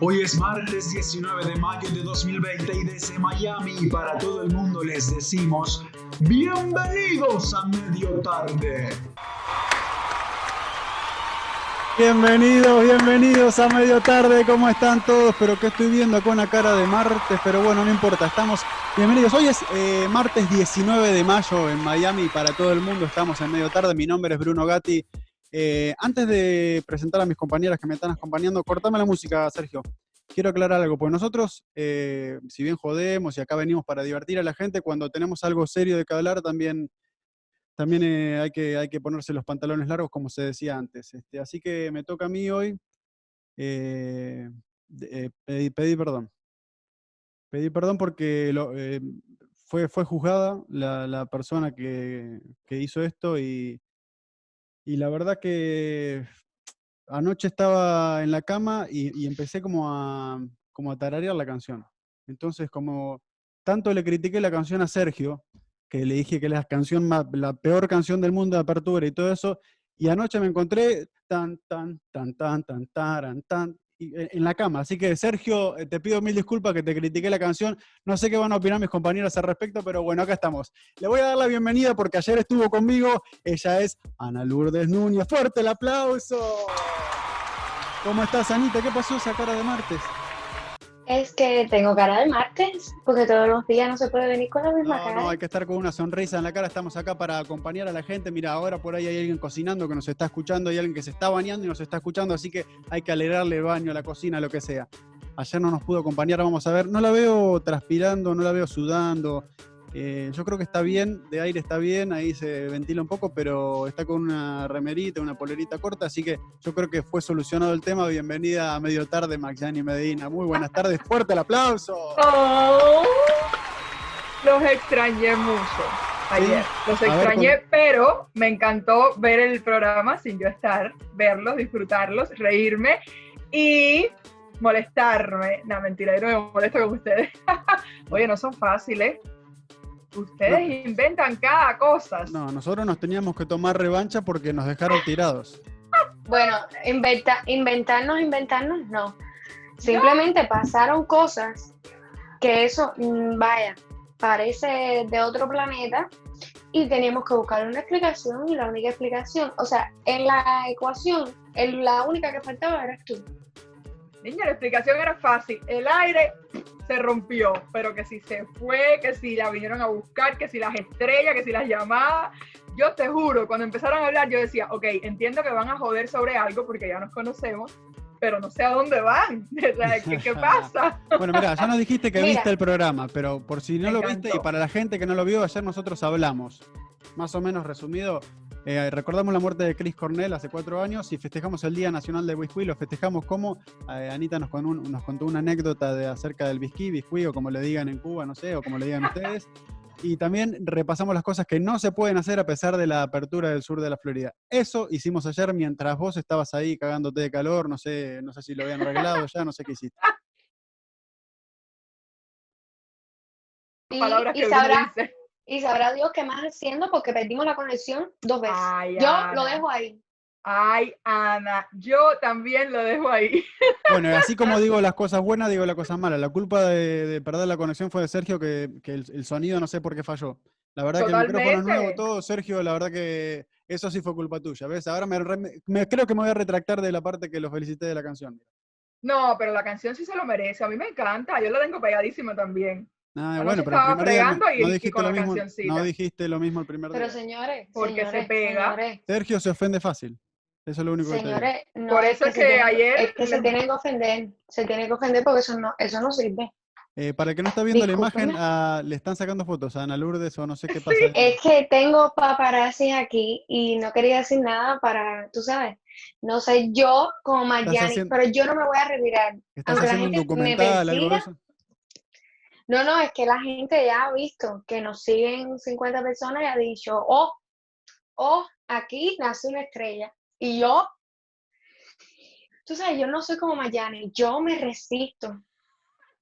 Hoy es martes 19 de mayo de 2020 y desde Miami para todo el mundo les decimos bienvenidos a medio tarde. Bienvenidos, bienvenidos a medio tarde, ¿cómo están todos? Pero que estoy viendo con una cara de martes, pero bueno, no importa, estamos bienvenidos. Hoy es eh, martes 19 de mayo en Miami para todo el mundo estamos en medio tarde. Mi nombre es Bruno Gatti eh, antes de presentar a mis compañeras que me están acompañando, cortame la música, Sergio. Quiero aclarar algo, pues nosotros, eh, si bien jodemos y acá venimos para divertir a la gente, cuando tenemos algo serio de que hablar, también, también eh, hay, que, hay que ponerse los pantalones largos, como se decía antes. Este, así que me toca a mí hoy pedir, perdón. Pedí perdón porque fue, fue juzgada la, persona que, que hizo esto y y la verdad que anoche estaba en la cama y, empecé como a, como a tararear la canción. Entonces, como tanto le critiqué la canción a Sergio, que le dije que la canción más, la peor canción del mundo de apertura y todo eso, y anoche me encontré tan, tan, tan, tan, tan, tan, tan, en la cama. Así que, Sergio, eh, te pido mil disculpas que te critiqué la canción. No sé qué van a opinar mis compañeros al respecto, pero bueno, acá estamos. Le voy a dar la bienvenida porque ayer estuvo conmigo. Ella es Ana Lourdes Núñez. ¡Fuerte el aplauso! ¿Cómo estás, Anita? ¿Qué pasó esa cara de martes? Es que tengo cara de martes, porque todos los días no se puede venir con la misma cara. No, hay que estar con una sonrisa en la cara. Estamos acá para acompañar a la gente. Mira, ahora por ahí hay alguien cocinando que nos está escuchando, hay alguien que se está bañando y nos está escuchando, así que hay que alegrarle el baño, la cocina, lo que sea. Ayer no nos pudo acompañar, vamos a ver. No la veo transpirando, no la veo sudando. Eh, yo creo que está bien, de aire está bien, ahí se ventila un poco, pero está con una remerita, una polerita corta, así que yo creo que fue solucionado el tema. Bienvenida a medio tarde, Magyani Medina. Muy buenas tardes, fuerte el aplauso. Oh, los extrañé mucho ayer, los extrañé, pero me encantó ver el programa sin yo estar, verlos, disfrutarlos, reírme y molestarme. No, mentira, yo no me molesto con ustedes. Oye, no son fáciles. Ustedes inventan cada cosa. No, nosotros nos teníamos que tomar revancha porque nos dejaron tirados. Bueno, inventa, inventarnos, inventarnos, no. Simplemente pasaron cosas que eso, mm, vaya, parece de otro planeta y teníamos que buscar una explicación y la única explicación, o sea, en la ecuación, la única que faltaba eras tú. Niña, la explicación era fácil. El aire se rompió, pero que si se fue, que si la vinieron a buscar, que si las estrellas, que si las llamadas. Yo te juro, cuando empezaron a hablar, yo decía, ok, entiendo que van a joder sobre algo porque ya nos conocemos, pero no sé a dónde van. ¿Qué, pasa? bueno, mira, ya nos dijiste que viste el programa, pero por si no lo viste y para la gente que no lo vio, ayer nosotros hablamos. Más o menos resumido, eh, recordamos la muerte de Chris Cornell hace cuatro años y festejamos el Día Nacional del Whisky. Lo festejamos como eh, Anita nos, contó una anécdota de, acerca del whisky, whisky o como le digan en Cuba, no sé, o como le digan ustedes. Y también repasamos las cosas que no se pueden hacer a pesar de la apertura del sur de la Florida. Eso hicimos ayer mientras vos estabas ahí cagándote de calor, no sé, no sé si lo habían arreglado ya, no sé qué hiciste. Palabras que y y sabrá Dios qué más haciendo porque perdimos la conexión dos veces. yo lo dejo ahí. Ay, Ana, yo también lo dejo ahí. Bueno, así como digo las cosas buenas, digo las cosas malas. La culpa de, perder la conexión fue de Sergio, que, el, sonido no sé por qué falló. La verdad que el micrófono nuevo, todo, Sergio, la verdad que eso sí fue culpa tuya, ¿ves? Ahora me, creo que me voy a retractar de la parte que lo felicité de la canción. No, pero la canción sí se lo merece, a mí me encanta, yo la tengo pegadísima también. Ah, bueno, pero el primer día no, dijiste lo mismo, no dijiste lo mismo el primer día. Pero señores, porque se pega. Sergio se ofende fácil. Eso es lo único señores, que te Por eso es que, ayer es que se tienen que ofender, se tienen que ofender porque eso no, eso no sirve. Eh, para el que no está viendo la imagen, ah, le están sacando fotos a Ana Lourdes o no sé qué pasa. Es que tengo paparazzi aquí y no quería decir nada para, tú sabes, no sé, yo como Mayani, pero yo no me voy a retirar. ¿Estás haciendo un documental, algo de eso? No, no, es que la gente ya ha visto que nos siguen 50 personas y ha dicho, oh, oh, aquí nace una estrella. Y yo, tú sabes, yo no soy como Mayani, yo me resisto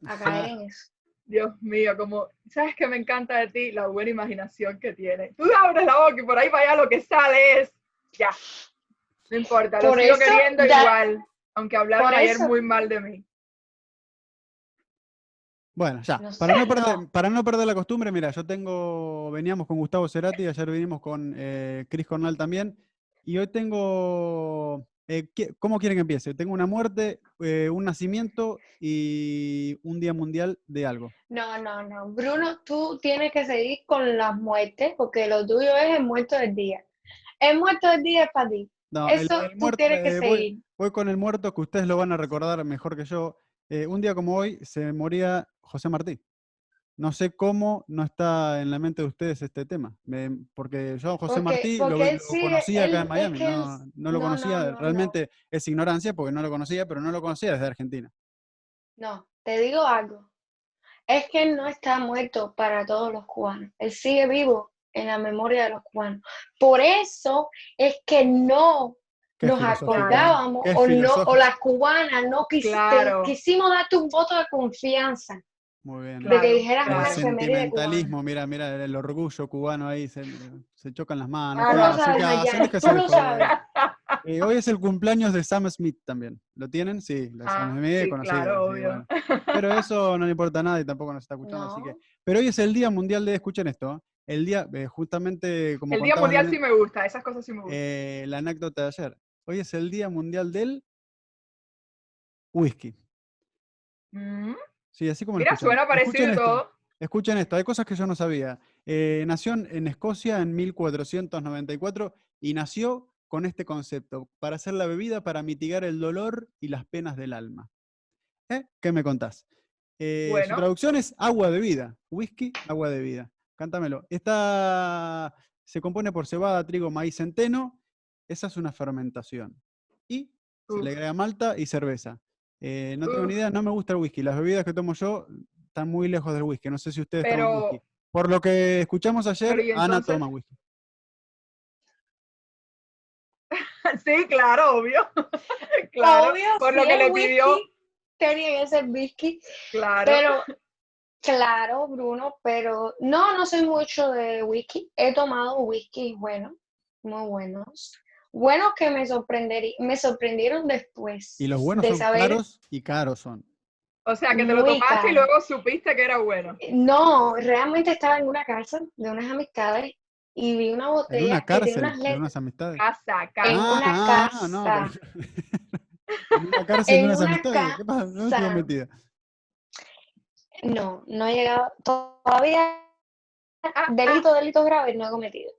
a caer en eso. Dios mío, como, ¿sabes qué me encanta de ti? La buena imaginación que tienes. Tú abres la boca y por ahí vaya lo que sale es, ya, no importa, lo Por sigo eso, queriendo ya- igual, aunque hablaron ayer eso- muy mal de mí. Bueno, ya. No para, sé, no perder, no. para no perder la costumbre, mira, yo tengo, veníamos con Gustavo Cerati, ayer vinimos con eh, Chris Cornell también, y hoy tengo, eh, ¿qué- ¿cómo quieren que empiece? Tengo una muerte, eh, un nacimiento y un día mundial de algo. No, no, no. Bruno, tú tienes que seguir con las muertes, porque lo tuyo es el muerto del día. El muerto del día es para ti. No, el- Eso el tú muerto, tienes que voy- seguir. Voy con el muerto que ustedes lo van a recordar mejor que yo. Eh, un día como hoy se moría José Martí. No sé cómo no está en la mente de ustedes este tema. Me- porque yo José Porque- Martí lo, él conocía acá en es Miami. que no, no lo no, conocía. no, no, Realmente es ignorancia porque no lo conocía, pero no lo conocía desde Argentina. No, te digo algo. Es que él no está muerto para todos los cubanos. Él sigue vivo en la memoria de los cubanos. Por eso es que no Qué nos ¿eh? acordábamos o, no, o las cubanas no quis- te- Claro. quisimos darte un voto de confianza Muy bien. de que dijeras El sentimentalismo, mira, mira, el orgullo cubano ahí, se, se chocan las manos. Ah. Eh, hoy es el cumpleaños de Sam Smith también. ¿Lo tienen? Sí, la Ah, Sam Smith, sí, conocido, claro, bueno. Pero eso no le importa a nadie, tampoco nos está escuchando, así que. Pero hoy es el Día Mundial de, escuchen esto, ¿eh? el día, eh, justamente como El Día Mundial sí me gusta, esas cosas sí me gustan. la anécdota de ayer. Hoy es el Día Mundial del Whisky. Mm, Sí, así como Mira, escuchan. suena Escuchen parecido y esto. todo. Escuchen esto, hay cosas que yo no sabía. Eh, nació en, Escocia en 1494 y nació con este concepto, para hacer la bebida para mitigar el dolor y las penas del alma. ¿Eh? ¿Qué me contás? Eh, Su traducción es agua de vida, whisky, agua de vida. Cántamelo. Esta se compone por cebada, trigo, maíz, centeno. Esa es una fermentación. Y se le agrega malta y cerveza. Eh, no tengo ni Uf. idea, no me gusta el whisky. Las bebidas que tomo yo están muy lejos del whisky. No sé si ustedes toman Pero, whisky. Por lo que escuchamos ayer, Pero, ¿y Ana toma whisky. sí, claro, obvio. claro, Obvio, por lo que le pidió, tenía que ser whisky. claro. Pero, claro, Bruno, pero no, no soy mucho de whisky. He tomado whisky bueno, muy buenos. Buenos que me, sorprenderi- me sorprendieron después Y los buenos de son saber. caros y caros son. o sea, que te lo tomaste y luego supiste que era bueno. No, realmente estaba en una casa de unas amistades y vi una En botella una que tiene cárcel, unas de letras. unas amistades. Casa, En casa. una ah, no, casa. pero- en una cárcel de En unas una amistades. ¿Qué pasa? ¿Dónde casa. metida? No, no he llegado. Todavía Ah, delito, delitos graves no he cometido.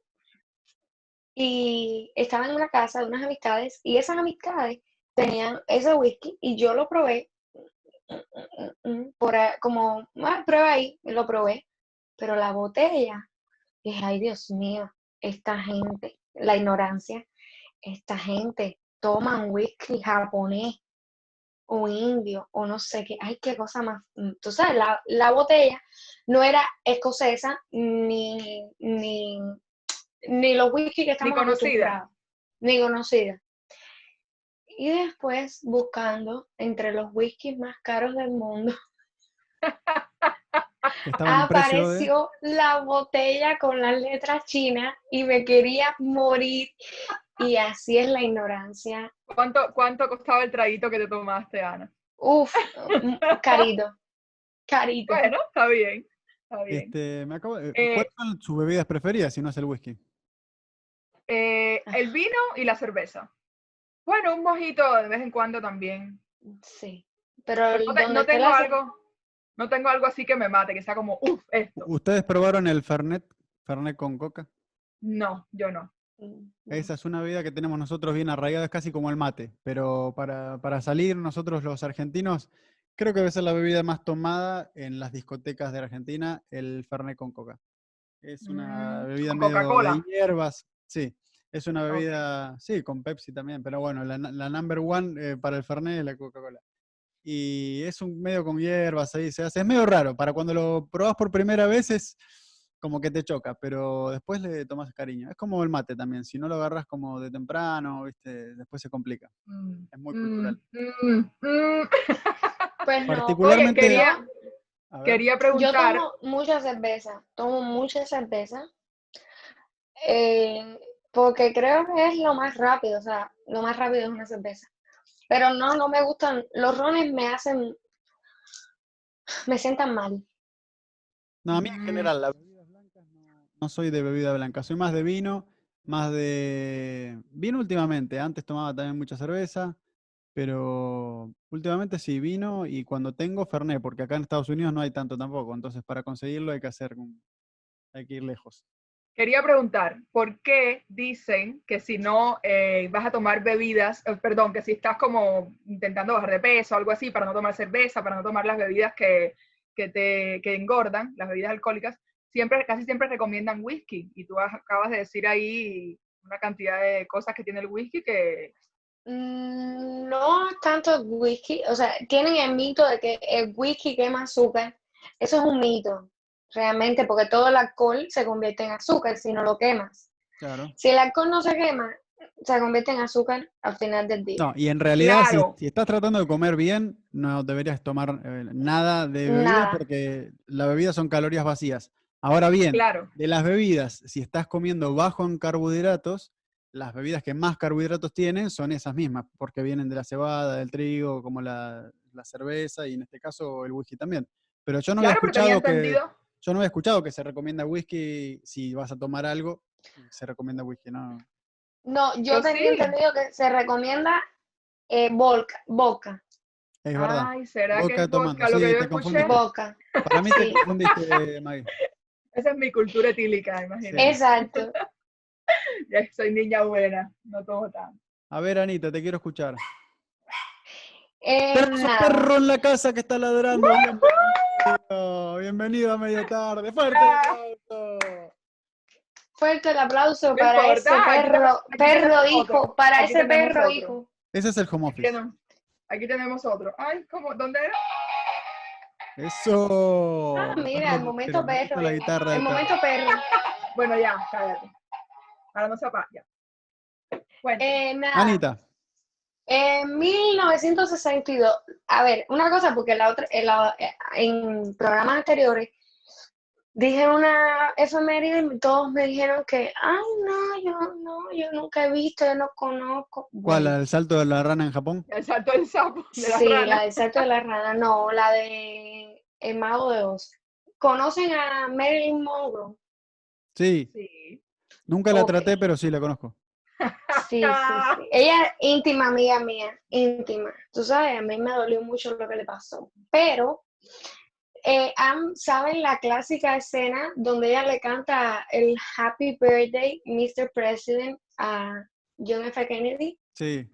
Y estaba en una casa de unas amistades y esas amistades tenían ese whisky y yo lo probé por como, ah, prueba ahí, lo probé, pero la botella, dije, ay Dios mío, esta gente, la ignorancia, esta gente toma un whisky japonés o indio o no sé qué, ay, qué cosa más, tú sabes, la, la botella no era escocesa ni, ni, ni los whisky que estamos conocida. acostumbrados, ni conocida. Y después, buscando entre los whiskies más caros del mundo, de- apareció la botella con las letras chinas y me quería morir. Y así es la ignorancia. ¿Cuánto, ¿Cuánto costaba el traguito que te tomaste, Ana? Uf, mm, carito, carito. Bueno, está bien. Está bien. Este, me acabo de- Eh, ¿Cuáles son sus bebidas preferidas si no es el whisky? Eh, el vino y la cerveza. Bueno, un mojito de vez en cuando también. Sí, pero el- No, te- tengo la- algo, no tengo algo así que me mate, que sea como, uff, esto. ¿Ustedes probaron el Fernet? Fernet con coca. No, yo no. Mm, Esa es una bebida que tenemos nosotros bien arraigada, es casi como el mate. Pero para, para salir, nosotros los argentinos, creo que debe ser la bebida más tomada en las discotecas de Argentina, el Fernet con coca. Es una Mm, bebida medio de hierbas. Sí, es una bebida, sí, con Pepsi también, pero bueno, la, la number one eh, para el Fernet es la Coca-Cola. Y es un medio con hierbas ahí, se hace, es medio raro. Para cuando lo probás por primera vez es como que te choca, pero después le tomas cariño. Es como el mate también, si no lo agarras como de temprano, ¿viste? después se complica. Mm, Es muy mm, cultural. mm, mm. Pues Particularmente- quería. Quería Yo preguntar, tomo mucha cerveza, tomo mucha cerveza, eh, porque creo que es lo más rápido, o sea, lo más rápido es una cerveza. Pero no, no me gustan, los rones me hacen, me sientan mal. No, a mí en general, las bebidas blancas no, no soy de bebida blanca, soy más de vino, más de vino últimamente. Antes tomaba también mucha cerveza, pero últimamente sí, vino y cuando tengo Fernet, porque acá en Estados Unidos no hay tanto tampoco, entonces para conseguirlo hay que hacer, hay que ir lejos. Quería preguntar, ¿por qué dicen que si no eh, vas a tomar bebidas, eh, perdón, que si estás como intentando bajar de peso o algo así, para no tomar cerveza, para no tomar las bebidas que, que te que engordan, las bebidas alcohólicas, siempre, casi siempre recomiendan whisky? Y tú acabas de decir ahí una cantidad de cosas que tiene el whisky que Mm, No tanto el whisky, o sea, tienen el mito de que el whisky quema azúcar. Eso es un mito, realmente, porque todo el alcohol se convierte en azúcar si no lo quemas. Claro. Si el alcohol no se quema, se convierte en azúcar al final del día. No, y en realidad, si- Claro. si, estás tratando de comer bien, no deberías tomar eh, nada de bebida Nada. porque las bebidas son calorías vacías. Ahora bien, Claro, de las bebidas, si estás comiendo bajo en carbohidratos, las bebidas que más carbohidratos tienen son esas mismas, porque vienen de la cebada, del trigo, como la, la cerveza y en este caso el whisky también. Pero yo no claro, había escuchado que. Yo no había escuchado que se recomienda whisky si vas a tomar algo, se recomienda whisky, no. No, yo Yo tenía sí. entendido que se recomienda eh, vodka, vodka, Es verdad. Ay, ¿será que es tomando, vodka lo sí, que yo te escuché? vodka. Para mí te confundiste, Maggie. Esa es mi cultura etílica, imagínate. Exacto. Ya soy niña buena, no tomo tanto. A ver, Anita, te quiero escuchar. Eh, Tenemos un perro en la casa que está ladrando. Bienvenido, bienvenido a media tarde. Fuerte el aplauso. Fuerte el aplauso No para importa, ese perro, tenemos- perro hijo, otro, para aquí ese perro otro. hijo. Ese es el home Aquí office. tenemos, aquí tenemos otro. Ay, ¿cómo? ¿Dónde era? Eso. Ah, mira, el momento perro. La guitarra El momento perro. Bueno, ya, cállate. Ahora no se apaga, ya. Bueno, Eh. Anita. En 1962, a ver, una cosa, porque la otra, en, la- en programas anteriores dije una efeméride y todos me dijeron que, ay, no, yo no, yo nunca he visto, yo no conozco. ¿Cuál? ¿El salto de la rana en Japón? el salto del sapo de la sí, rana. la del salto de la rana, no, la de El Mago de Oz. ¿Conocen a Marilyn Monroe? Sí. Sí. Nunca la Ok. traté, pero sí la conozco. Sí, sí, sí. Ella es íntima amiga mía, íntima. Tú sabes, a mí me dolió mucho lo que le pasó. Pero, eh, ¿saben la clásica escena donde ella le canta el Happy Birthday, Mr. President, a John F. Kennedy? Sí.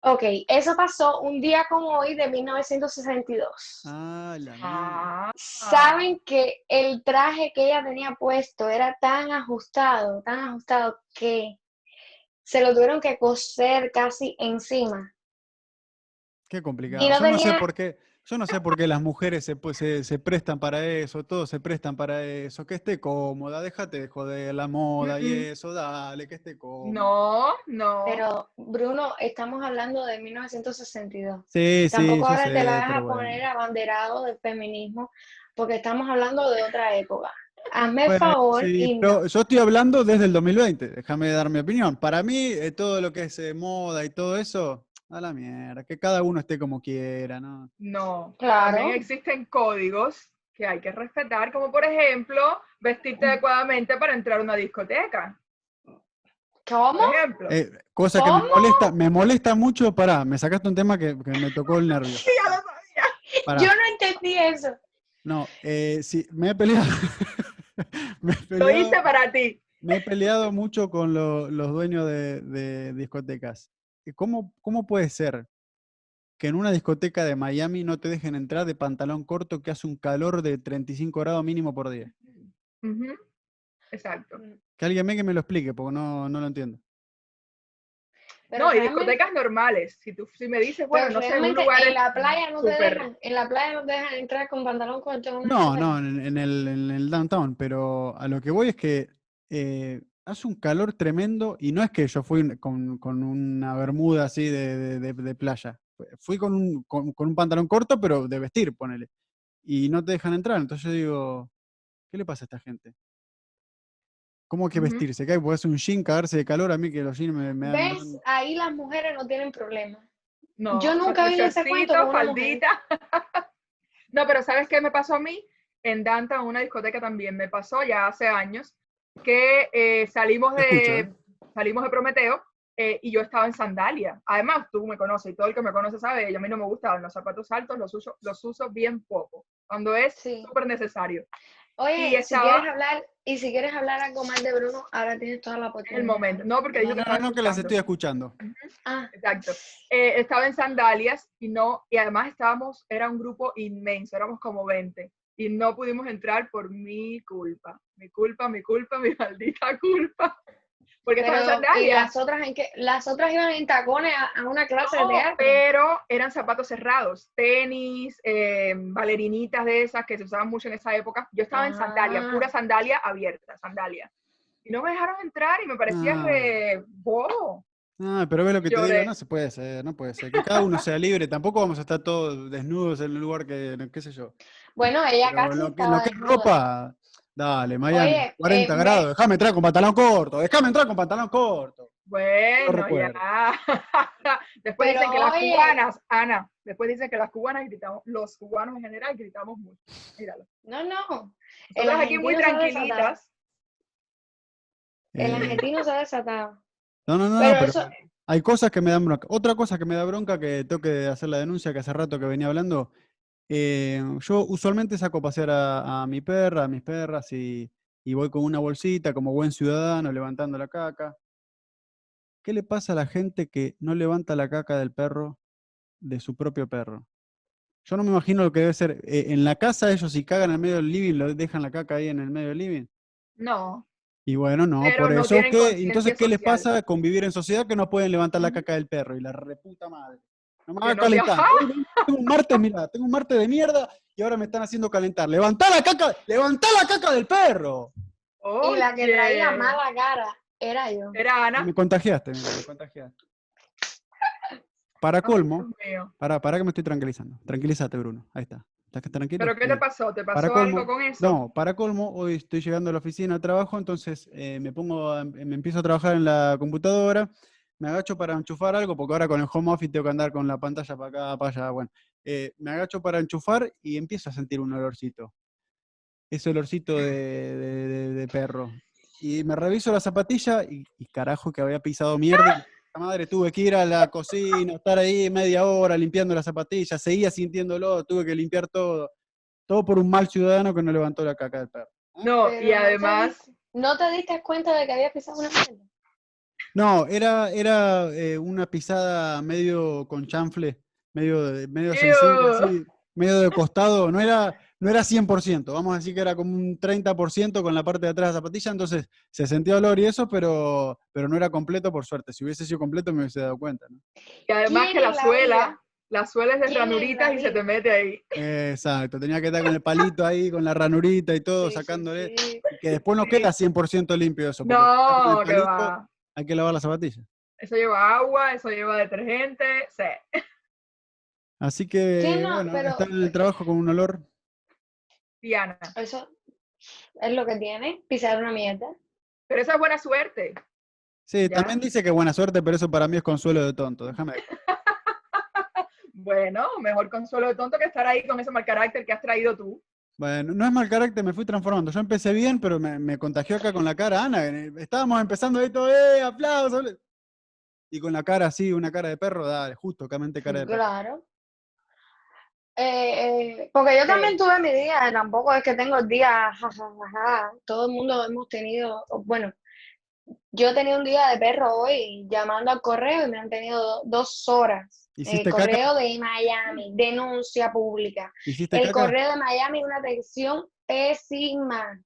Ok, eso pasó un día como hoy de 1962. Ah, la mía. Ah. Saben que el traje que ella tenía puesto era tan ajustado, tan ajustado que se lo tuvieron que coser casi encima. Qué complicado. Y no yo no sé por qué. Yo no sé por qué las mujeres se, pu- se, se prestan para eso, todos se prestan para eso, que esté cómoda, déjate de joder la moda y eso, dale, que esté cómoda. No, no. Pero, Bruno, estamos hablando de 1962. Sí, sí, Tampoco ahora sé, te la vas a bueno. poner abanderado del feminismo, porque estamos hablando de otra época. Hazme Bueno, favor sí, y pero no. yo estoy hablando desde el 2020, déjame dar mi opinión. Para mí, eh, todo lo que es eh, moda y todo eso, a la mierda, que cada uno esté como quiera, ¿no? No. Claro. También existen códigos que hay que respetar, como por ejemplo, vestirte adecuadamente para entrar a una discoteca. ¿Cómo? Por ejemplo. Eh, cosa que me molesta, me molesta mucho, pará, me sacaste un tema que, que me tocó el nervio. Sí, ya lo sabía. Pará. Yo no entendí eso. No, eh, sí, me he peleado. me, he Lo hice peleado para ti. me he peleado mucho con lo- los dueños de, de discotecas. ¿Y ¿Cómo, ¿Cómo puede ser que en una discoteca de Miami no te dejen entrar de pantalón corto que hace un calor de 35 grados mínimo por día? Exacto. Que alguien me, que me lo explique, porque no, no lo entiendo. Pero no, y discotecas normales. Si tú si me dices, bueno, no sé, en un lugar en la playa no te dejan, en la playa no te dejan entrar con pantalón corto. No, no, en, en el, en el downtown, pero a lo que voy es que eh, hace un calor tremendo y no es que yo fui con, con una bermuda así de, de- de- de playa. Fui con un, con, con un pantalón corto, pero de vestir, ponele. y no te dejan entrar. Entonces yo digo, ¿qué le pasa a esta gente? ¿Cómo que Ujú. vestirse? ¿Qué hay? ¿Puede ser un jean, cagarse de calor? A mí que los jeans me, me dan- ¿Ves? Ahí las mujeres no tienen problema. No, Yo nunca vi ese cuento con una faldita. no, pero ¿sabes qué me pasó a mí? En Danta, una discoteca también me pasó ya hace años que eh, salimos escucho, de ¿eh? salimos de Prometeo eh, y yo estaba en sandalia. Además, tú me conoces y todo el que me conoce sabe, y a mí no me gustaban los zapatos altos, los uso, los uso bien poco, cuando es Sí. súper necesario. Oye, Y si quieres hablar, y si quieres hablar algo más de Bruno, ahora tienes toda la oportunidad. el momento, no porque dijo No, que no, no, que las escuchando. estoy escuchando. Ah, Exacto. Eh, estaba en sandalias y no, y además estábamos, era un grupo inmenso, éramos como 20 y no pudimos entrar por mi culpa. Mi culpa, mi culpa, mi maldita culpa. Porque estaba en pero, ¿y las otras en qué? Las otras iban en tacones a, a una clase No, de teatro. pero eran zapatos cerrados, tenis, eh, balerinitas de esas que se usaban mucho en esa época. Yo estaba en sandalia, Ah. pura sandalia abierta, sandalia. Y no me dejaron entrar y me parecía Ah. re bobo. Ah, pero ves lo que te digo, no se puede ser, no puede ser. Que cada uno sea libre, tampoco vamos a estar todos desnudos en un lugar que, qué sé yo. Bueno, ella Pero casi lo que, lo que es ropa, dale, Miami, Oye, 40 eh, me- grados, déjame entrar con pantalón corto, déjame entrar con pantalón corto. Bueno, recuerdo. ya. después Pero, dicen que las oye. cubanas, Ana, después dicen que las cubanas gritamos, los cubanos en general gritamos mucho. Míralo. No, no. Nosotras aquí muy tranquilitas. El Eh, argentino se ha desatado. no, no, no, Pero pero eso- hay cosas que me dan bronca. Otra cosa que me da bronca, que tengo que hacer la denuncia, que hace rato que venía hablando, eh, yo usualmente saco a pasear a, a mi perra, a mis perras, y, y voy con una bolsita como buen ciudadano levantando la caca. ¿Qué le pasa a la gente que no levanta la caca del perro, de su propio perro? Yo no me imagino lo que debe ser. eh, en la casa ellos si cagan en el medio del living, lo dejan la caca ahí en el medio del living. No. Y bueno, no, Pero por no eso conciencia entonces, ¿qué les pasa con vivir en sociedad que no pueden levantar la caca del perro? Y la reputa madre. No me hagan no calentar. Tengo un martes, mira, tengo un martes de mierda y ahora me están haciendo calentar. ¡Levantá la caca! ¡Levantá la caca del perro! Y la que traía Oye. mala cara era yo. Era Ana. Me contagiaste, mira, me contagiaste. Para colmo, para, para que me estoy tranquilizando. Tranquilízate, Bruno. Ahí está. ¿Estás tranquilo? ¿Pero qué te Bien. pasó? ¿Te Para pasó colmo, algo con eso? No, para colmo, hoy estoy llegando a la oficina de trabajo, entonces eh, me pongo, a- me empiezo a trabajar en la computadora, me agacho para enchufar algo, porque ahora con el home office tengo que andar con la pantalla para acá, para allá, bueno, eh, me agacho para enchufar y empiezo a sentir un olorcito, ese olorcito de, de- de- de perro. Y me reviso la zapatilla y, y carajo que había pisado mierda. La madre tuve que ir a la cocina, estar ahí media hora limpiando las zapatillas, seguía sintiéndolo, tuve que limpiar todo. Todo por un mal ciudadano que no levantó la caca del perro. No, Pero y no te además, ¿No te diste cuenta de que había pisado una mierda? No, era, era eh, una pisada medio con chanfle, medio, de- medio sensible, así, medio de costado. No era, no era 100%, vamos a decir que era como un 30% con la parte de atrás de la zapatilla, entonces se sentía olor y eso, pero, pero no era completo por suerte. Si hubiese sido completo me hubiese dado cuenta. ¿no? y además ¿Quién que la la suela, vida? la suela es de ¿Quién en la ranuritas y se te mete ahí. Exacto, tenía que estar con el palito ahí, con la ranurita y todo, Sí, sí, sacándole, sí. que después no Sí. queda 100% limpio eso. No, el que va. Hay que lavar la zapatilla. Eso lleva agua, eso lleva detergente, sí. Así que, Sí, no, bueno, pero- estar en el trabajo con un olor Diana. Eso es lo que tiene, pisar una mierda. Pero esa es buena suerte. Sí, Ya. también dice que buena suerte, pero eso para mí es consuelo de tonto. Déjame. Bueno, mejor consuelo de tonto que estar ahí con ese mal carácter que has traído tú. Bueno, no es mal carácter, me fui transformando. Yo empecé bien, pero me, me contagió acá con la cara. Ana, estábamos empezando ahí todo, ¡eh! ¡Aplausos! Y con la cara así, una cara de perro, dale, justo, camente cara de perro. Claro. Eh, eh, porque yo también tuve mi día, tampoco es que tengo el día, ja, ja, ja, ja. Todo el mundo hemos tenido, bueno, yo tenía un día de perro hoy llamando al correo y me han tenido do- dos horas. El correo de Miami, denuncia pública. ¿Hiciste El caca? correo de Miami, una atención pésima.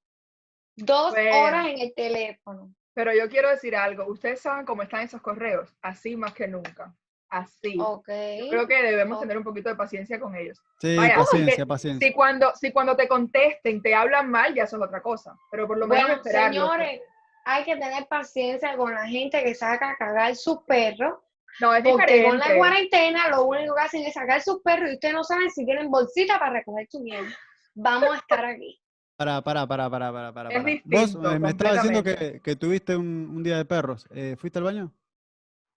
Dos Bueno. horas en el teléfono. Pero yo quiero decir algo. Ustedes saben cómo están esos correos. Así más que nunca. Así. Ok. Creo que debemos tener un poquito de paciencia con ellos. Sí, Vaya, paciencia, paciencia. Si cuando, si cuando te contesten te hablan mal, ya eso es otra cosa. Pero por lo menos Bueno, esperarlo. señores, hay que tener paciencia con la gente que saca a cagar sus perros, No, es porque con la diferente. cuarentena lo único que hacen es sacar sus perros y ustedes no saben si tienen bolsita para recoger su mierda. vamos a estar aquí. Para, para, para, para, para, para. Es distinto, Vos eh, me estabas diciendo que, que tuviste un, un día de perros. Eh, ¿Fuiste al baño?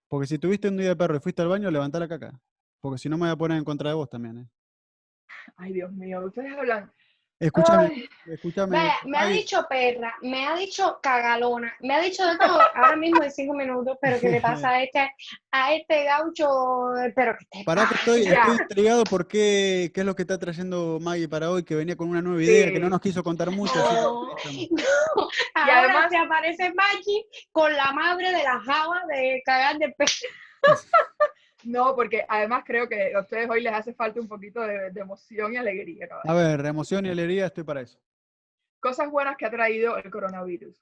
Porque si tuviste un día de perros y fuiste al baño, levantá la caca. Porque si no me voy a poner en contra de vos también. ¿eh? Ay, Dios mío, ustedes hablan. Escúchame, Ay, escúchame. Me ha dicho perra, me ha dicho cagalona, me ha dicho de todo ahora mismo en cinco minutos, pero ¿qué le pasa a este, a este gaucho? Pero que te Pará que estoy, estoy intrigado por qué, qué es lo que está trayendo Maggie para hoy, que venía con una nueva idea, que no nos quiso contar mucho. así que No. aprovechamos. Ahora además- se aparece Maggie con la madre de la java de cagar de perro. No, porque además creo que a ustedes hoy les hace falta un poquito de, de emoción y alegría. A ver, emoción y alegría, estoy para eso. Cosas buenas que ha traído el coronavirus.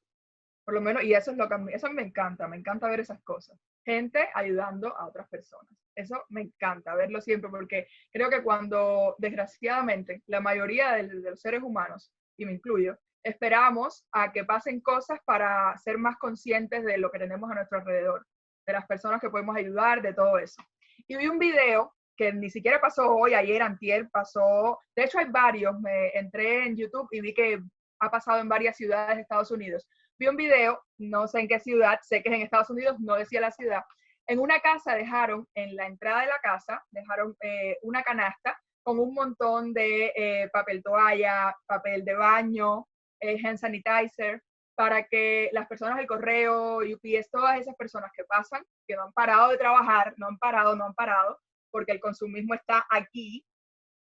Por lo menos, y eso es lo que a mí- eso me encanta, me encanta ver esas cosas. Gente ayudando a otras personas. Eso me encanta verlo siempre, porque creo que cuando, desgraciadamente, la mayoría del- de los seres humanos, y me incluyo, esperamos a que pasen cosas para ser más conscientes de lo que tenemos a nuestro alrededor, de las personas que podemos ayudar, de todo eso. Y vi un video que ni siquiera pasó hoy, ayer, antier, pasó, de hecho hay varios, me entré en YouTube y vi que ha pasado en varias ciudades de Estados Unidos. Vi un video, no sé en qué ciudad, sé que es en Estados Unidos, no decía la ciudad. En una casa dejaron, en la entrada de la casa, dejaron eh, una canasta con un montón de eh, papel toalla, papel de baño, eh, hand sanitizer, para que las personas del correo, UPS, todas esas personas que pasan, que no han parado de trabajar, no han parado, no han parado, porque el consumismo está aquí,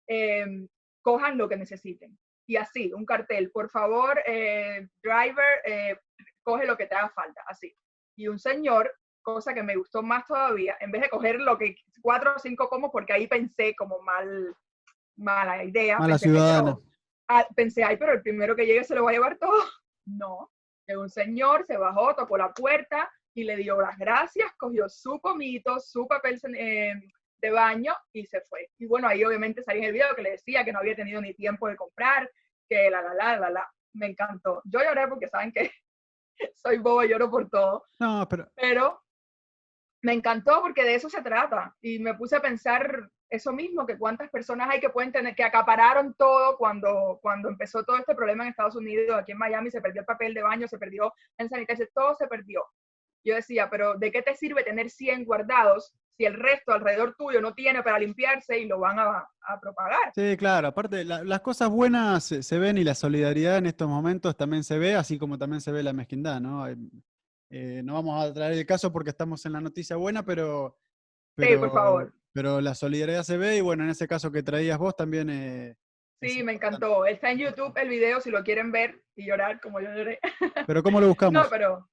em, cojan lo que necesiten. Y así, un cartel, por favor, eh, driver, eh, coge lo que te haga falta, así. Y un señor, cosa que me gustó más todavía, en vez de coger lo que cuatro o cinco como, porque ahí pensé como mal, mala idea. Mala pensé, "Ay, pero- ciudadana. ah, pensé, ay, pero el primero que llegue se lo va a llevar todo. No, un señor, se bajó, tocó la puerta y le dio las gracias, cogió su pomito, su papel eh, de baño y se fue. Y bueno, ahí obviamente salí en el video que le decía que no había tenido ni tiempo de comprar, que la, la, la, la, la. Me encantó. Yo lloré porque saben que soy boba, lloro por todo No, pero pero me encantó porque de eso se trata y me puse a pensar eso mismo, que cuántas personas hay que pueden tener, que acapararon todo cuando, cuando empezó todo este problema en Estados Unidos, aquí en Miami se perdió el papel de baño, se perdió el sanitizer, todo se perdió. Yo decía, pero ¿de qué te sirve tener 100 guardados si el resto alrededor tuyo no tiene para limpiarse y lo van a, a propagar? sí, claro, aparte la- las cosas buenas se, se ven y la solidaridad en estos momentos también se ve, así como también se ve la mezquindad, ¿no? Eh, no vamos a traer el caso porque estamos en la noticia buena, pero, Sí, por favor. Pero la solidaridad se ve y bueno, en ese caso que traías vos también... eh, Sí, me encantó. Está en YouTube el video si lo quieren ver y llorar como yo lloré. Pero ¿cómo lo buscamos? No, pero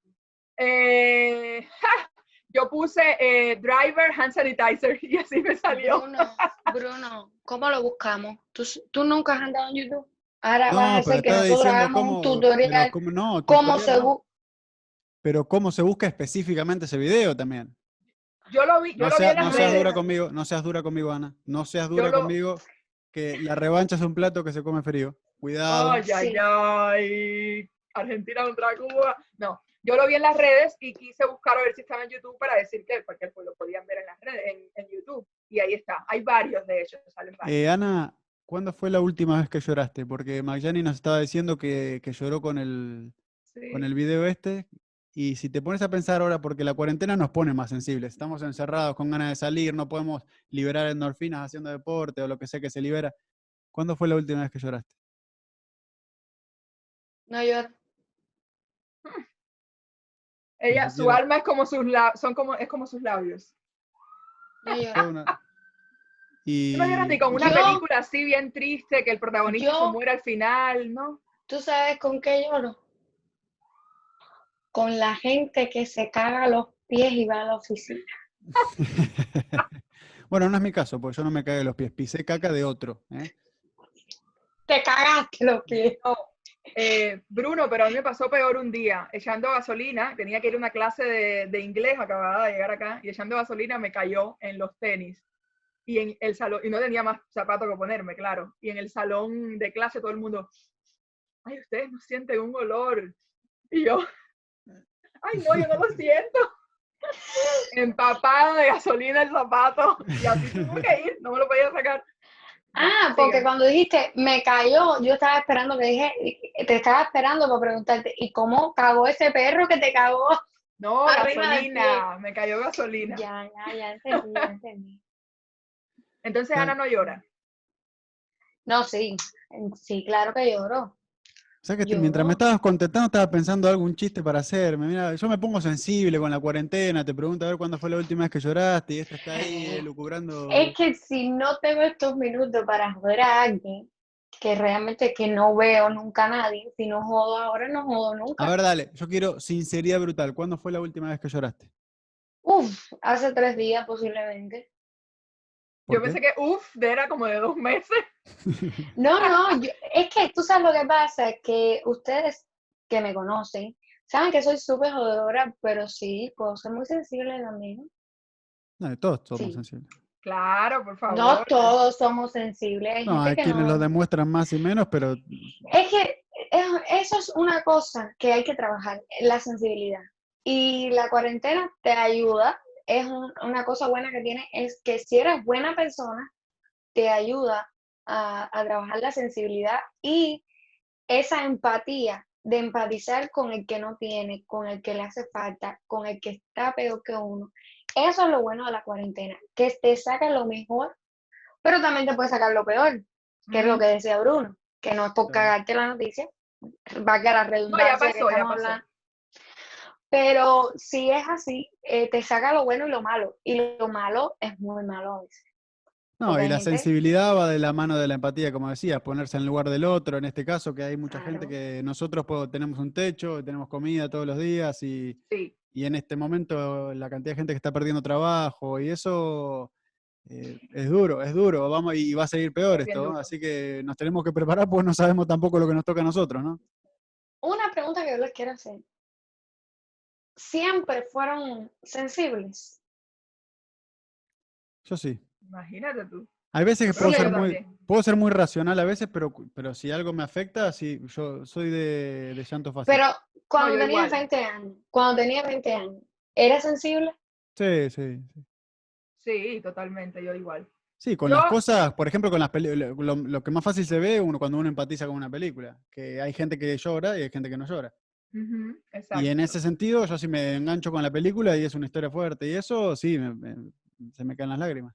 eh, ¡ja! yo puse eh, driver hand sanitizer y así me salió. Bruno, Bruno, ¿cómo lo buscamos? ¿Tú, tú nunca has andado en YouTube? Ahora No, vas a pero hacer que nosotros hagamos cómo, un pero tutorial, cómo, no, cómo tutorial se no, busca. pero cómo se busca específicamente ese video también. Yo lo vi, yo No, lo vi en las no seas redes. dura conmigo, no seas dura conmigo, Ana. No seas dura lo- conmigo, que la revancha es un plato que se come frío. Cuidado. Ay, ay, Sí. ay. Argentina contra Cuba. No, yo lo vi en las redes y quise buscar a ver si estaba en YouTube para decir que, porque pues, lo podían ver en las redes, en, en YouTube. Y ahí está. Hay varios, de hecho, salen varios. Eh, Ana, ¿cuándo fue la última vez que lloraste? Porque Magyani nos estaba diciendo que, que lloró con el, Sí. con el video este. Y si te pones a pensar ahora, porque la cuarentena nos pone más sensibles, estamos encerrados con ganas de salir, no podemos liberar endorfinas haciendo deporte o lo que sea que se libera. ¿Cuándo fue la última vez que lloraste? No, yo, Ella, su alma es como sus la- son como, es como sus labios. no Y... No lloras ni con una Yo- película así bien triste, que el protagonista Yo- se muere al final, ¿no? ¿Tú sabes con qué lloro? Con la gente que se caga los pies y va a la oficina. bueno, no es mi caso, porque yo no me cagué los pies, pisé caca de otro. ¿eh? Te cagaste los pies. No, eh, Bruno, pero a mí me pasó peor un día, echando gasolina, tenía que ir a una clase de, de inglés, acababa de llegar acá, y echando gasolina me cayó en los tenis. Y en el salón, y no tenía más zapato que ponerme, claro. Y en el salón de clase todo el mundo, ay, ustedes no sienten un olor. Y yo, ay, no, yo no lo siento. Empapado de gasolina el zapato. Y así tuve que ir, no me lo podía sacar. Ah, porque Sigue. cuando dijiste me cayó, yo estaba esperando que dije, te estaba esperando para preguntarte, ¿y cómo cagó ese perro que te cagó? No, gasolina, me cayó gasolina. Ya, ya, ya entendí, ya entendí. Entonces. Ana no llora. No, sí, sí, claro que lloro. O sea que te- Yo- mientras me estabas contestando, estaba pensando algún chiste para hacerme. Mira, yo me pongo sensible con la cuarentena, te pregunto a ver cuándo fue la última vez que lloraste y esta está ahí lucubrando. Es que si no tengo estos minutos para joder a alguien, que realmente que no veo nunca a nadie, si no jodo ahora, no jodo nunca. A ver, dale, yo quiero sinceridad brutal. ¿Cuándo fue la última vez que lloraste? Uf, hace tres días posiblemente. ¿Por Yo qué? pensé que uff, era como de dos meses. No, no, yo- es que tú sabes lo que pasa, que ustedes que me conocen, saben que soy súper jodedora, pero sí, puedo ser muy sensible también. No, todos somos Sí. sensibles. Claro, por favor. No todos somos sensibles, hay No, hay que quienes no. lo demuestran más y menos, pero Es que es- eso es una cosa que hay que trabajar, la sensibilidad. Y la cuarentena te ayuda, es un- una cosa buena que tiene, es que si eres buena persona, te ayuda a, a trabajar la sensibilidad y esa empatía de empatizar con el que no tiene, con el que le hace falta, con el que está peor que uno. Eso es lo bueno de la cuarentena, que te saca lo mejor, pero también te puede sacar lo peor que es lo que decía Bruno, que no es por cagarte la noticia, valga la redundancia que pasó, ya estamos pasó. hablando. Pero si es así, eh, te saca lo bueno y lo malo, y lo malo es muy malo a veces. no, Porque y la gente- sensibilidad va de la mano de la empatía, como decías, ponerse en lugar del otro, en este caso que hay mucha gente que nosotros pues, tenemos un techo, tenemos comida todos los días y, Sí. y en este momento la cantidad de gente que está perdiendo trabajo y eso eh, es duro, es duro, vamos y va a seguir peor bien esto, duro. así que nos tenemos que preparar porque no sabemos tampoco lo que nos toca a nosotros, ¿no? Una pregunta que yo les quiero hacer. ¿Siempre fueron sensibles? Yo sí. Imagínate tú. Hay veces que puedo ser muy, puedo ser muy racional a veces, pero, pero si algo me afecta, sí, yo soy de, de llanto fácil. Pero cuando tenías igual. 20 años, cuando tenías 20 años, ¿eras sensible? Sí, sí, sí. Sí, totalmente, yo igual. Sí, con las cosas, por ejemplo, con las películas, lo, lo que más fácil se ve uno cuando uno empatiza con una película, que hay gente que llora y hay gente que no llora. Ujú, Exacto. Y en ese sentido, yo sí me engancho con la película y es una historia fuerte, y eso sí, me- me- se me caen las lágrimas.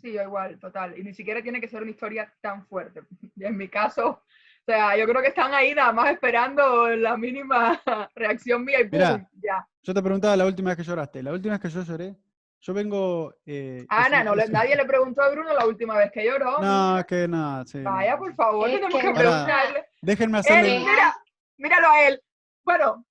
Sí, yo igual, total. Y ni siquiera tiene que ser una historia tan fuerte. Y en mi caso, o sea, yo creo que están ahí nada más esperando la mínima reacción mía y ¡pum! Mirá, ya. Yo te preguntaba la última vez que lloraste. La última vez que yo lloré, yo vengo... eh, Ana, una- no le- nadie le preguntó a Bruno la última vez que lloró. No, es que no, sí. Vaya, por favor, tenemos que que preguntarle. Déjenme Él, hacerle... Deja- mira, míralo a él. Bueno,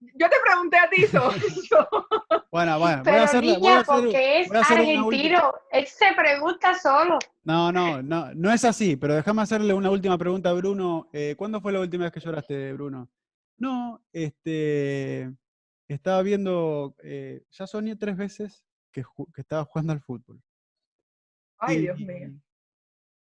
yo te pregunté a ti, so- so- Bueno, bueno, voy Pero a hacerle... voy a niña, hacer- porque es voy a hacer una última- argentino, él se pregunta solo. No, no, no, no es así, pero déjame hacerle una última pregunta a Bruno. Eh, ¿Cuándo fue la última vez que lloraste, Bruno? No, este, estaba viendo, eh, ya soñé tres veces que, estaba jugando al fútbol. Ay, y, Dios mío.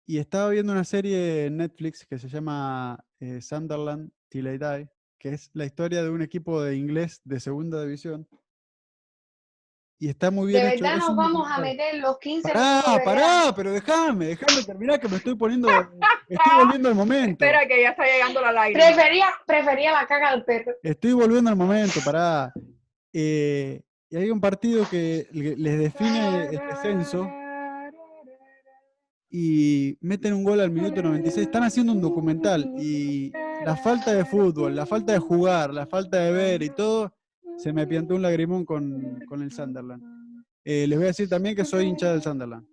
Y estaba viendo una serie en Netflix que se llama eh, Sunderland Till I Die, que es la historia de un equipo de inglés de segunda división. Y está muy bien De verdad nos vamos a meter los 15 Pará, minutos pará, pero déjame, déjame terminar que me estoy poniendo, estoy volviendo al momento. Espera que ya está llegando la lágrima. Prefería, prefería la caga del perro. Estoy volviendo al momento, pará. Eh, y hay un partido que le- les define el descenso y meten un gol al minuto 96. Están haciendo un documental y la falta de fútbol, la falta de jugar, la falta de ver y todo, se me piantó un lagrimón con, con el Sunderland. Eh, les voy a decir también que soy hincha del Sunderland.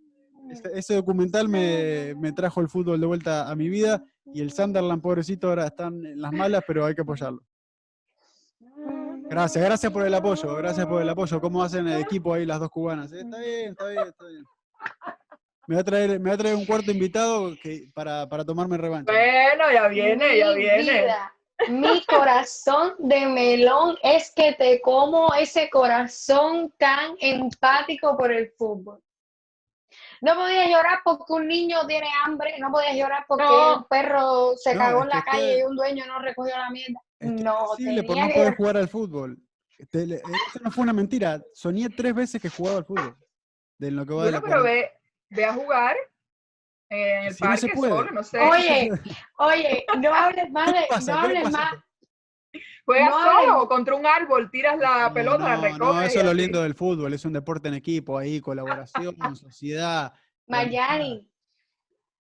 Ese, ese documental me, me trajo el fútbol de vuelta a mi vida y el Sunderland, pobrecito, ahora están en las malas, pero hay que apoyarlo. Gracias, gracias por el apoyo, gracias por el apoyo. ¿Cómo hacen el equipo ahí las dos cubanas? Eh, Está bien, está bien, está bien. Me va a traer, me va a traer un cuarto invitado que, para, para tomarme revancha. Bueno, ya viene, ya Mi viene. vida, mi corazón de melón es que te como ese corazón tan empático por el fútbol. No podías llorar porque un niño tiene hambre, no podías llorar porque No. un perro se No, cagó en la calle usted- y un dueño no recogió la mierda. Es que No, es imposible por no que poder jugar al fútbol. Este, Eso no fue una mentira. Soñé tres veces que jugaba al fútbol. De lo que va de Bueno, la pero ve, ve a jugar. en el Si no se parque puede. solo, no sé. Oye, oye, no hables más de, pasa? no ¿Qué le hables más. Juegas no solo o contra un árbol, tiras la No, pelota, la no, recoges. no, eso es lo lindo del fútbol, es un deporte en equipo, ahí, colaboración, sociedad. Mayani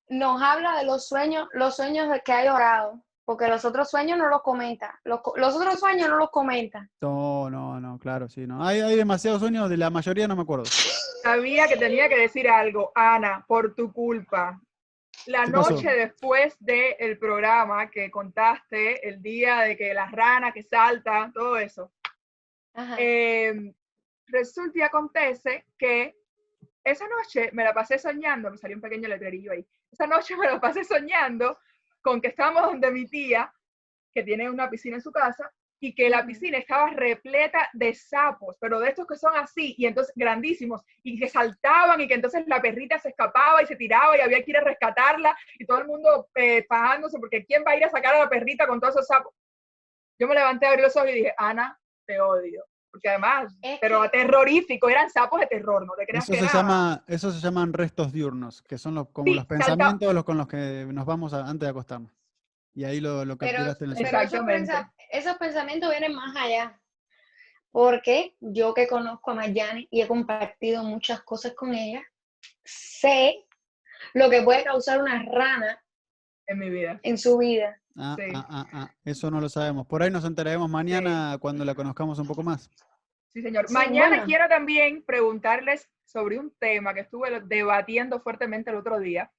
nos habla de los sueños, los sueños de que ha llorado, porque los otros sueños no los comenta. Los, co- los otros sueños no los comenta. No, no, no, claro, sí, no. Hay, hay demasiados sueños, de la mayoría no me acuerdo. Sabía que tenía que decir algo, Ana, por tu culpa. La noche después del programa que contaste, el día de que las ranas que saltan, todo eso, eh, resulta y acontece que esa noche me la pasé soñando, me salió un pequeño letrerillo ahí, esa noche me la pasé soñando con que estábamos donde mi tía, que tiene una piscina en su casa, y que la piscina estaba repleta de sapos, pero de estos que son así, y entonces grandísimos, y que saltaban, y que entonces la perrita se escapaba y se tiraba, y había que ir a rescatarla, y todo el mundo eh, fajándose, porque ¿quién va a ir a sacar a la perrita con todos esos sapos? Yo me levanté, abrí los ojos y dije, Ana, te odio. Porque además, Es pero que- terrorífico, eran sapos de terror, no te creas Eso que se, nada. llama, eso se llaman restos diurnos, que son los, como Sí, los pensamientos los con los que nos vamos a- antes de acostarnos. Y ahí lo, lo Pero, capturaste en el pero sueño. Esos, pensamientos vienen más allá. Porque yo que conozco a Mayani y he compartido muchas cosas con ella, sé lo que puede causar una rana en mi vida. en su vida. Ah, Sí. ah, ah, ah, Eso no lo sabemos. Por ahí nos enteraremos mañana cuando la conozcamos un poco más. Sí, señor. Sí, Mañana bueno. quiero también preguntarles sobre un tema que estuve debatiendo fuertemente el otro día.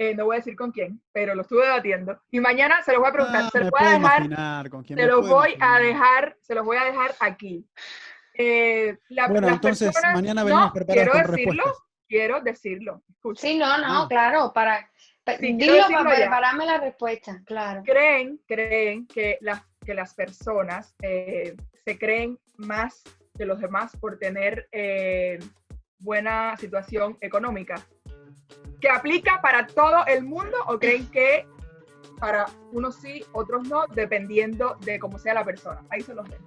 Eh, no voy a decir con quién, pero lo estuve debatiendo. Y mañana se los voy a preguntar. Ah, se los voy a dejar, imaginar con quién se los voy a dejar, se los voy a dejar aquí. Eh, la- Bueno, entonces personas- mañana venimos no, preparados quiero con decirlo, respuestas. quiero decirlo. Escucha. Sí, no, no, Ah. claro, para, pa- Sí, quiero dilo para ya. prepararme la respuesta, claro. creen, creen que las, que las personas eh, se creen más que los demás por tener eh, buena situación económica. ¿Que aplica para todo el mundo o creen que para unos sí, otros no, dependiendo de cómo sea la persona? Ahí se los dejo.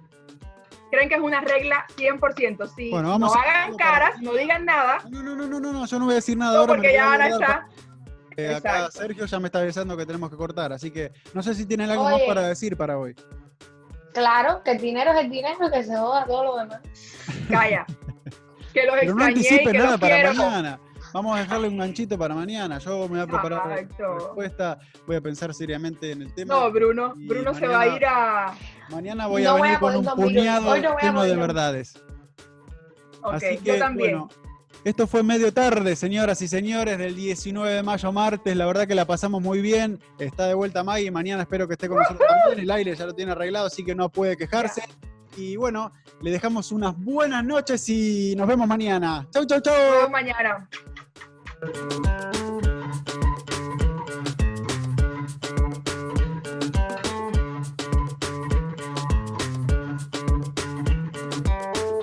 ¿Creen que es una regla 100%? Sí, Bueno, vamos no a- hagan caras, no digan nada, No, no, no, no, no, no, yo no voy a decir nada no, ahora. porque ya a Ana guardar está. Eh, acá. Sergio ya me está avisando que tenemos que cortar, así que no sé si tienen algo más Oye. para decir para hoy. Claro, que el dinero es el dinero, que se joda todo lo demás. Calla. Que los Pero no extrañé y anticipen que nada los para quiero. mañana. Vamos a dejarle un ganchito para mañana. Yo me voy a preparar la Exacto. respuesta, voy a pensar seriamente en el tema. No, Bruno, Y Bruno se va a ir a... Mañana voy No a voy venir a con un puñado no lleno de verdades. Ok, Así yo que, también. bueno, esto fue medio tarde, señoras y señores, del 19 de mayo, martes. La verdad que la pasamos muy bien. Está de vuelta Maggie. Mañana espero que esté con nosotros también. El aire ya lo tiene arreglado, así que no puede quejarse. Y bueno, le dejamos unas buenas noches y nos vemos mañana. Chau, chau, chau. Nos vemos mañana. Thank you.